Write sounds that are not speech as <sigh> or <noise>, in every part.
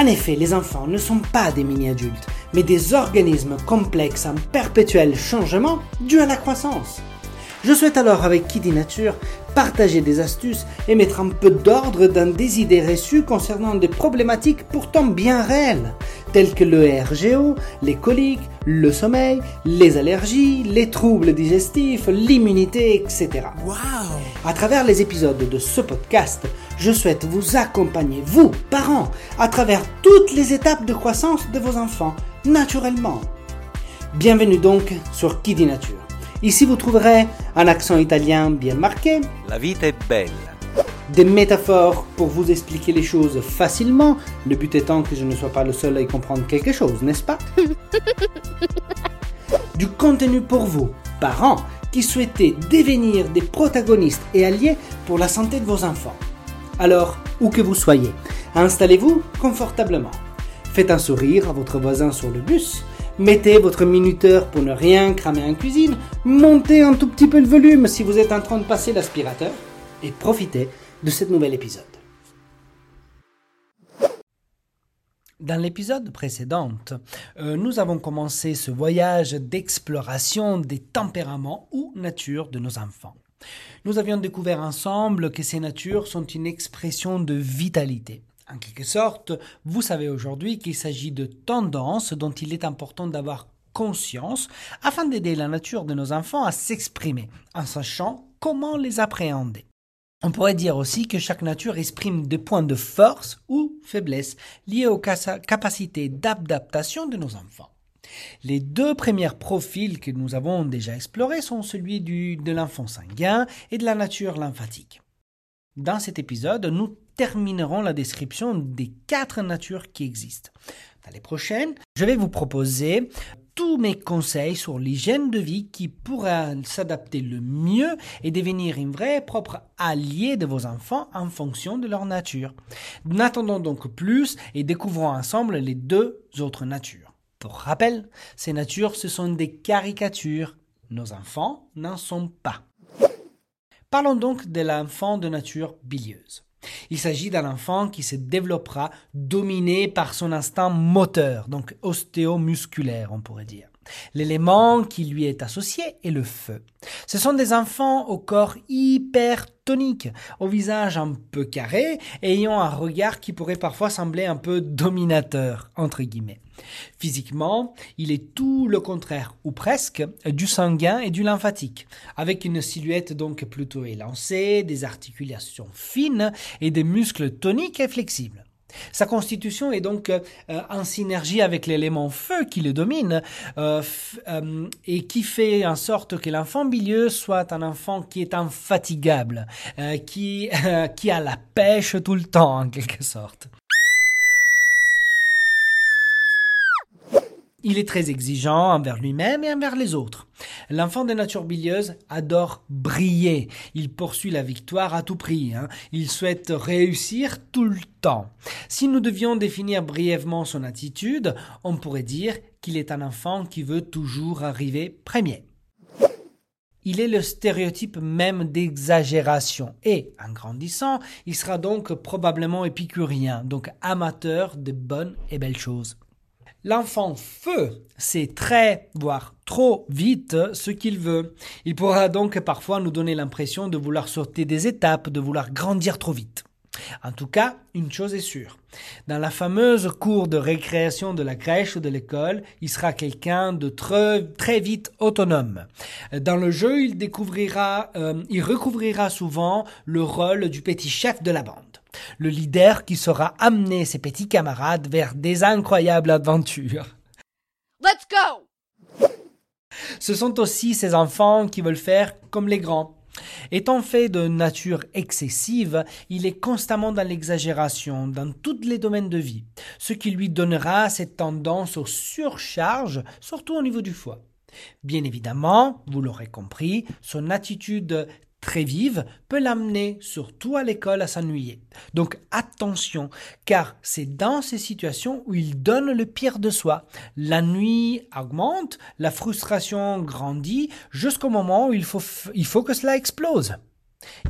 En effet, les enfants ne sont pas des mini-adultes, mais des organismes complexes en perpétuel changement dû à la croissance. Je souhaite alors avec Kiddy Nature partager des astuces et mettre un peu d'ordre dans des idées reçues concernant des problématiques pourtant bien réelles, telles que le RGO, les coliques, le sommeil, les allergies, les troubles digestifs, l'immunité, etc. Wow À travers les épisodes de ce podcast, je souhaite vous accompagner, vous, parents, à travers toutes les étapes de croissance de vos enfants, naturellement. Bienvenue donc sur Kiddy Nature. Ici, vous trouverez un accent italien bien marqué, La vita è bella. des métaphores pour vous expliquer les choses facilement, le but étant que je ne sois pas le seul à y comprendre quelque chose, n'est-ce pas? <laughs> Du contenu pour vous, parents, qui souhaitez devenir des protagonistes et alliés pour la santé de vos enfants. Alors, où que vous soyez, installez-vous confortablement. Faites un sourire à votre voisin sur le bus. Mettez votre minuteur pour ne rien cramer en cuisine. Montez un tout petit peu le volume si vous êtes en train de passer l'aspirateur. Et profitez de cet nouvel épisode. Dans l'épisode précédent, euh, nous avons commencé ce voyage d'exploration des tempéraments ou natures de nos enfants. Nous avions découvert ensemble que ces natures sont une expression de vitalité. En quelque sorte, vous savez aujourd'hui qu'il s'agit de tendances dont il est important d'avoir conscience afin d'aider la nature de nos enfants à s'exprimer en sachant comment les appréhender. On pourrait dire aussi que chaque nature exprime des points de force ou faiblesse liés aux capacités d'adaptation de nos enfants. Les deux premiers profils que nous avons déjà explorés sont celui du, de l'enfant sanguin et de la nature lymphatique. Dans cet épisode, nous terminerons la description des quatre natures qui existent. Dans les prochaines, je vais vous proposer tous mes conseils sur l'hygiène de vie qui pourra s'adapter le mieux et devenir une vraie propre allié de vos enfants en fonction de leur nature. N'attendons donc plus et découvrons ensemble les deux autres natures. Pour rappel, ces natures, ce sont des caricatures. Nos enfants n'en sont pas. Parlons donc de l'enfant de nature bilieuse. Il s'agit d'un enfant qui se développera dominé par son instinct moteur, donc ostéomusculaire, on pourrait dire. L'élément qui lui est associé est le feu. Ce sont des enfants au corps hypertonique, au visage un peu carré ayant un regard qui pourrait parfois sembler un peu dominateur, entre guillemets. Physiquement, il est tout le contraire, ou presque, du sanguin et du lymphatique, avec une silhouette donc plutôt élancée, des articulations fines et des muscles toniques et flexibles. Sa constitution est donc euh, en synergie avec l'élément feu qui le domine euh, euh, et qui fait en sorte que l'enfant bilieux soit un enfant qui est infatigable, qui, <laughs> qui a la pêche tout le temps en quelque sorte. Il est très exigeant envers lui-même et envers les autres. L'enfant de nature bilieuse adore briller. Il poursuit la victoire à tout prix. Hein. Il souhaite réussir tout le temps. Si nous devions définir brièvement son attitude, on pourrait dire qu'il est un enfant qui veut toujours arriver premier. Il est le stéréotype même d'exagération et, en grandissant, il sera donc probablement épicurien, donc amateur de bonnes et belles choses. L'enfant feu sait très, voire trop vite ce qu'il veut. Il pourra donc parfois nous donner l'impression de vouloir sauter des étapes, de vouloir grandir trop vite. En tout cas, une chose est sûre. Dans la fameuse cour de récréation de la crèche ou de l'école, il sera quelqu'un de très, très vite autonome. Dans le jeu, il découvrira, euh, il recouvrira souvent le rôle du petit chef de la bande. Le leader qui saura amener ses petits camarades vers des incroyables aventures. Let's go! Ce sont aussi ces enfants qui veulent faire comme les grands. Étant fait de nature excessive, il est constamment dans l'exagération dans tous les domaines de vie, ce qui lui donnera cette tendance aux surcharges, surtout au niveau du foie. Bien évidemment, vous l'aurez compris, son attitude très vive peut l'amener, surtout à l'école, à s'ennuyer. Donc attention, car c'est dans ces situations où il donne le pire de soi. La nuit augmente, la frustration grandit, jusqu'au moment où il faut, il faut que cela explose.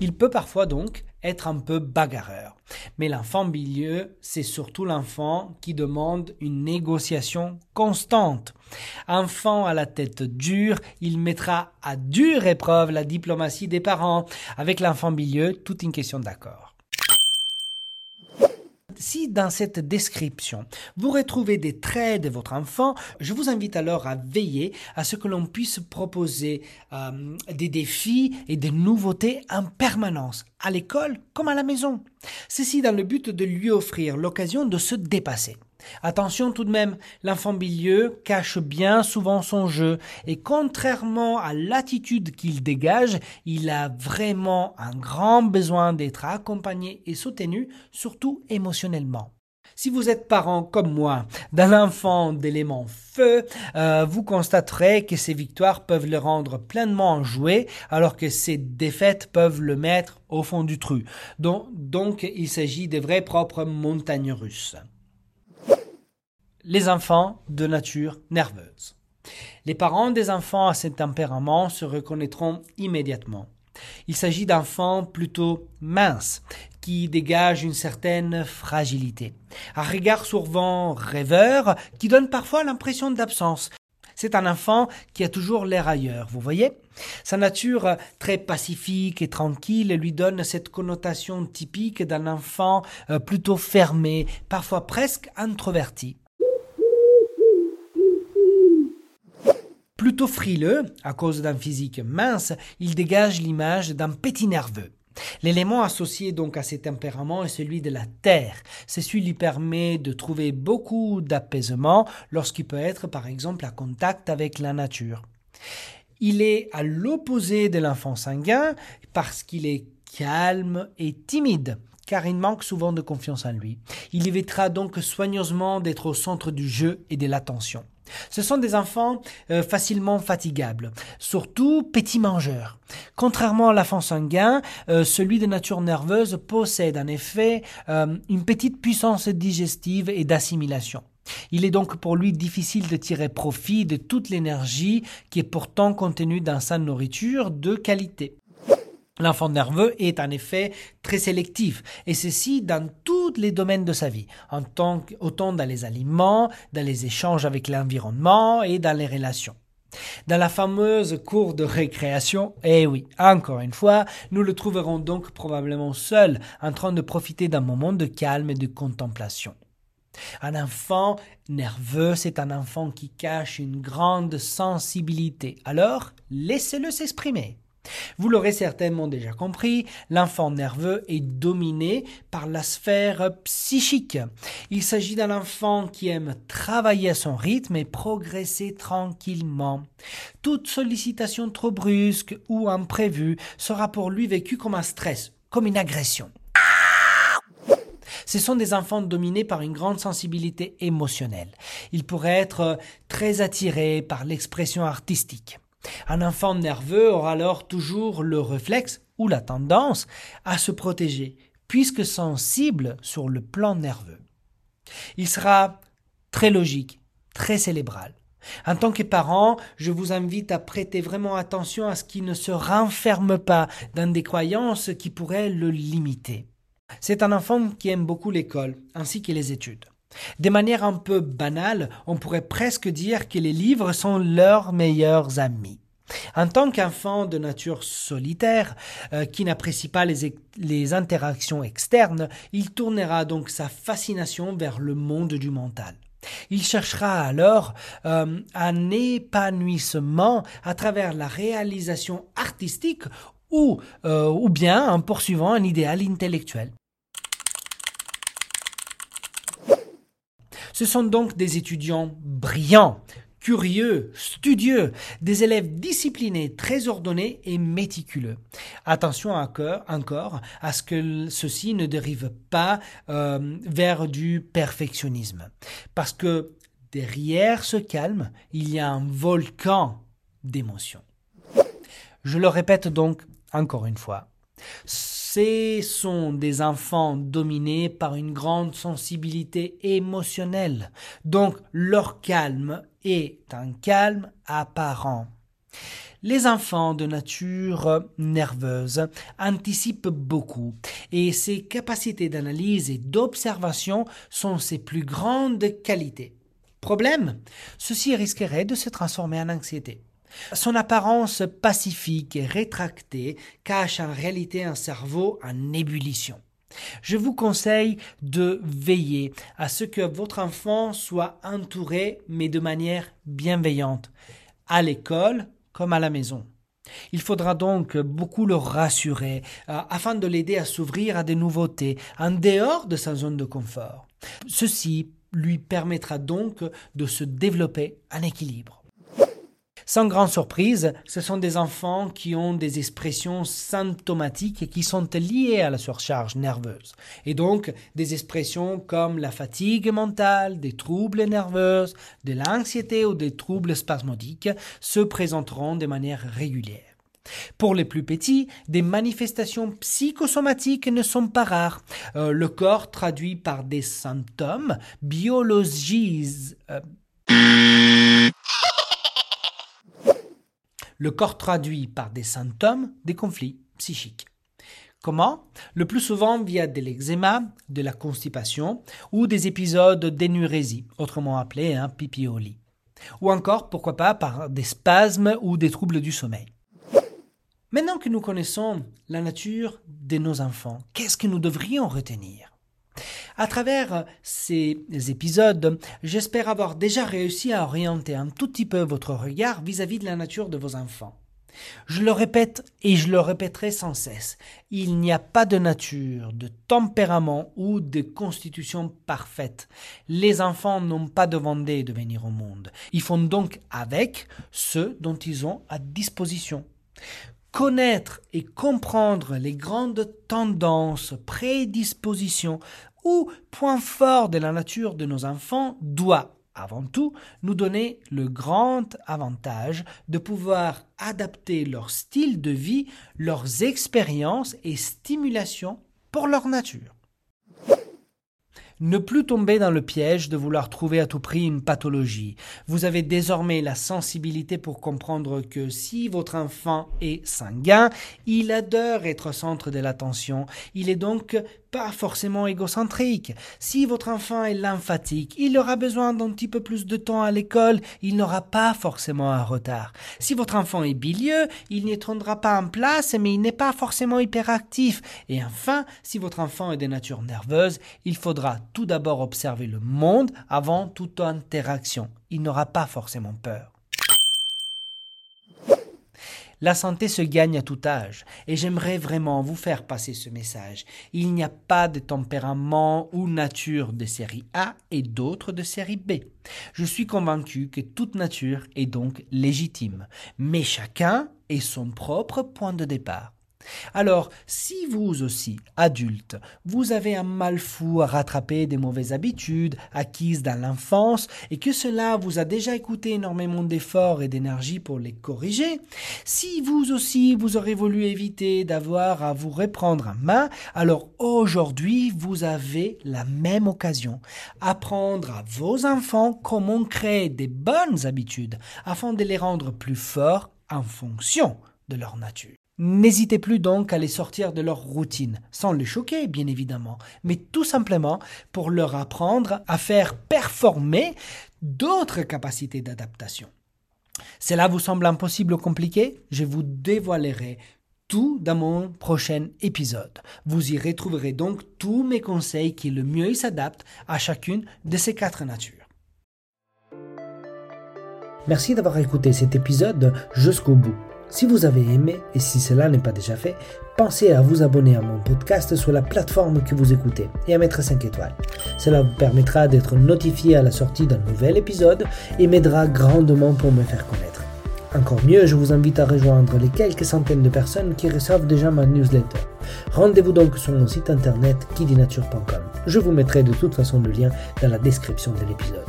Il peut parfois donc être un peu bagarreur. Mais l'enfant milieu, c'est surtout l'enfant qui demande une négociation constante. Enfant à la tête dure, il mettra à dure épreuve la diplomatie des parents. Avec l'enfant milieu, toute une question d'accord si dans cette description vous retrouvez des traits de votre enfant, je vous invite alors à veiller à ce que l'on puisse proposer euh, des défis et des nouveautés en permanence, à l'école comme à la maison. Ceci dans le but de lui offrir l'occasion de se dépasser. Attention tout de même, l'enfant bilieux cache bien souvent son jeu et contrairement à l'attitude qu'il dégage, il a vraiment un grand besoin d'être accompagné et soutenu, surtout émotionnellement. Si vous êtes parent comme moi d'un enfant d'élément feu, euh, vous constaterez que ces victoires peuvent le rendre pleinement enjoué, alors que ces défaites peuvent le mettre au fond du trou. Donc, donc il s'agit de vraies propres montagnes russes les enfants de nature nerveuse. Les parents des enfants à ce tempérament se reconnaîtront immédiatement. Il s'agit d'enfants plutôt minces, qui dégagent une certaine fragilité. Un regard souvent rêveur qui donne parfois l'impression d'absence. C'est un enfant qui a toujours l'air ailleurs, vous voyez Sa nature très pacifique et tranquille lui donne cette connotation typique d'un enfant euh, plutôt fermé, parfois presque introverti. Plutôt frileux, à cause d'un physique mince, il dégage l'image d'un petit nerveux. L'élément associé donc à ces tempéraments est celui de la terre. Ceci lui permet de trouver beaucoup d'apaisement lorsqu'il peut être par exemple à contact avec la nature. Il est à l'opposé de l'enfant sanguin parce qu'il est calme et timide car il manque souvent de confiance en lui. Il évitera donc soigneusement d'être au centre du jeu et de l'attention. Ce sont des enfants euh, facilement fatigables, surtout petits mangeurs. Contrairement à l'enfant sanguin, euh, celui de nature nerveuse possède en effet euh, une petite puissance digestive et d'assimilation. Il est donc pour lui difficile de tirer profit de toute l'énergie qui est pourtant contenue dans sa nourriture de qualité. L'enfant nerveux est en effet très sélectif, et ceci dans tous les domaines de sa vie, autant dans les aliments, dans les échanges avec l'environnement et dans les relations. Dans la fameuse cour de récréation, eh oui, encore une fois, nous le trouverons donc probablement seul, en train de profiter d'un moment de calme et de contemplation. Un enfant nerveux, c'est un enfant qui cache une grande sensibilité. Alors, laissez-le s'exprimer. Vous l'aurez certainement déjà compris, l'enfant nerveux est dominé par la sphère psychique. Il s'agit d'un enfant qui aime travailler à son rythme et progresser tranquillement. Toute sollicitation trop brusque ou imprévue sera pour lui vécue comme un stress, comme une agression. Ce sont des enfants dominés par une grande sensibilité émotionnelle. Ils pourraient être très attirés par l'expression artistique. Un enfant nerveux aura alors toujours le réflexe ou la tendance à se protéger, puisque sensible sur le plan nerveux. Il sera très logique, très célébral. En tant que parent, je vous invite à prêter vraiment attention à ce qu'il ne se renferme pas dans des croyances qui pourraient le limiter. C'est un enfant qui aime beaucoup l'école ainsi que les études. De manière un peu banale, on pourrait presque dire que les livres sont leurs meilleurs amis. En tant qu'enfant de nature solitaire, euh, qui n'apprécie pas les, interactions externes, il tournera donc sa fascination vers le monde du mental. Il cherchera alors euh, un épanouissement à travers la réalisation artistique ou, euh, ou bien en poursuivant un idéal intellectuel. Ce sont donc des étudiants brillants, curieux, studieux, des élèves disciplinés, très ordonnés et méticuleux. Attention encore à ce que ceci ne dérive pas euh, vers du perfectionnisme. Parce que derrière ce calme, il y a un volcan d'émotions. Je le répète donc encore une fois. Ce sont des enfants dominés par une grande sensibilité émotionnelle, donc leur calme est un calme apparent. Les enfants de nature nerveuse anticipent beaucoup et ses capacités d'analyse et d'observation sont ses plus grandes qualités. Problème Ceci risquerait de se transformer en anxiété. Son apparence pacifique et rétractée cache en réalité un cerveau en ébullition. Je vous conseille de veiller à ce que votre enfant soit entouré, mais de manière bienveillante, à l'école comme à la maison. Il faudra donc beaucoup le rassurer euh, afin de l'aider à s'ouvrir à des nouveautés en dehors de sa zone de confort. Ceci lui permettra donc de se développer en équilibre. Sans grande surprise, ce sont des enfants qui ont des expressions symptomatiques et qui sont liées à la surcharge nerveuse. Et donc, des expressions comme la fatigue mentale, des troubles nerveux, de l'anxiété ou des troubles spasmodiques se présenteront de manière régulière. Pour les plus petits, des manifestations psychosomatiques ne sont pas rares. Euh, le corps traduit par des symptômes biologise. Euh, le corps traduit par des symptômes des conflits psychiques. Comment? Le plus souvent via de l'eczéma, de la constipation ou des épisodes d'énurésie, autrement appelés un pipi au lit. Ou encore, pourquoi pas, par des spasmes ou des troubles du sommeil. Maintenant que nous connaissons la nature de nos enfants, qu'est-ce que nous devrions retenir? À travers ces épisodes, j'espère avoir déjà réussi à orienter un tout petit peu votre regard vis-à-vis de la nature de vos enfants. Je le répète et je le répéterai sans cesse. Il n'y a pas de nature, de tempérament ou de constitution parfaite. Les enfants n'ont pas demandé de venir au monde. Ils font donc avec ce dont ils ont à disposition. Connaître et comprendre les grandes tendances, prédispositions, ou point fort de la nature de nos enfants doit avant tout, nous donner le grand avantage de pouvoir adapter leur style de vie, leurs expériences et stimulations pour leur nature. Ne plus tomber dans le piège de vouloir trouver à tout prix une pathologie. Vous avez désormais la sensibilité pour comprendre que si votre enfant est sanguin, il adore être au centre de l'attention. Il est donc pas forcément égocentrique. Si votre enfant est lymphatique, il aura besoin d'un petit peu plus de temps à l'école, il n'aura pas forcément un retard. Si votre enfant est bilieux, il n'y tiendra pas en place, mais il n'est pas forcément hyperactif. Et enfin, si votre enfant est de nature nerveuse, il faudra tout d'abord observer le monde avant toute interaction. Il n'aura pas forcément peur. La santé se gagne à tout âge, et j'aimerais vraiment vous faire passer ce message. Il n'y a pas de tempérament ou nature de série A et d'autres de série B. Je suis convaincu que toute nature est donc légitime, mais chacun est son propre point de départ. Alors, si vous aussi, adulte, vous avez un mal fou à rattraper des mauvaises habitudes acquises dans l'enfance et que cela vous a déjà coûté énormément d'efforts et d'énergie pour les corriger, si vous aussi vous aurez voulu éviter d'avoir à vous reprendre en main, alors aujourd'hui vous avez la même occasion. Apprendre à vos enfants comment créer des bonnes habitudes afin de les rendre plus forts en fonction de leur nature. N'hésitez plus donc à les sortir de leur routine, sans les choquer bien évidemment, mais tout simplement pour leur apprendre à faire performer d'autres capacités d'adaptation. Cela vous semble impossible ou compliqué? Je vous dévoilerai tout dans mon prochain épisode. Vous y retrouverez donc tous mes conseils qui le mieux s'adaptent à chacune de ces quatre natures. Merci d'avoir écouté cet épisode jusqu'au bout. Si vous avez aimé, et si cela n'est pas déjà fait, pensez à vous abonner à mon podcast sur la plateforme que vous écoutez et à mettre 5 étoiles. Cela vous permettra d'être notifié à la sortie d'un nouvel épisode et m'aidera grandement pour me faire connaître. Encore mieux, je vous invite à rejoindre les quelques centaines de personnes qui reçoivent déjà ma newsletter. Rendez-vous donc sur mon site internet kidinature.com. Je vous mettrai de toute façon le lien dans la description de l'épisode.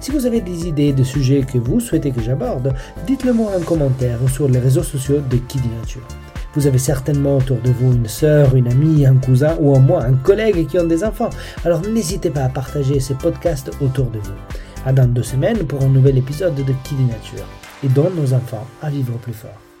Si vous avez des idées de sujets que vous souhaitez que j'aborde, dites-le moi en commentaire ou sur les réseaux sociaux de Kidi Nature. Vous avez certainement autour de vous une sœur, une amie, un cousin ou au moins un collègue qui ont des enfants. Alors n'hésitez pas à partager ces podcasts autour de vous. À dans deux semaines pour un nouvel épisode de Kidi Nature. Et nos enfants à vivre plus fort.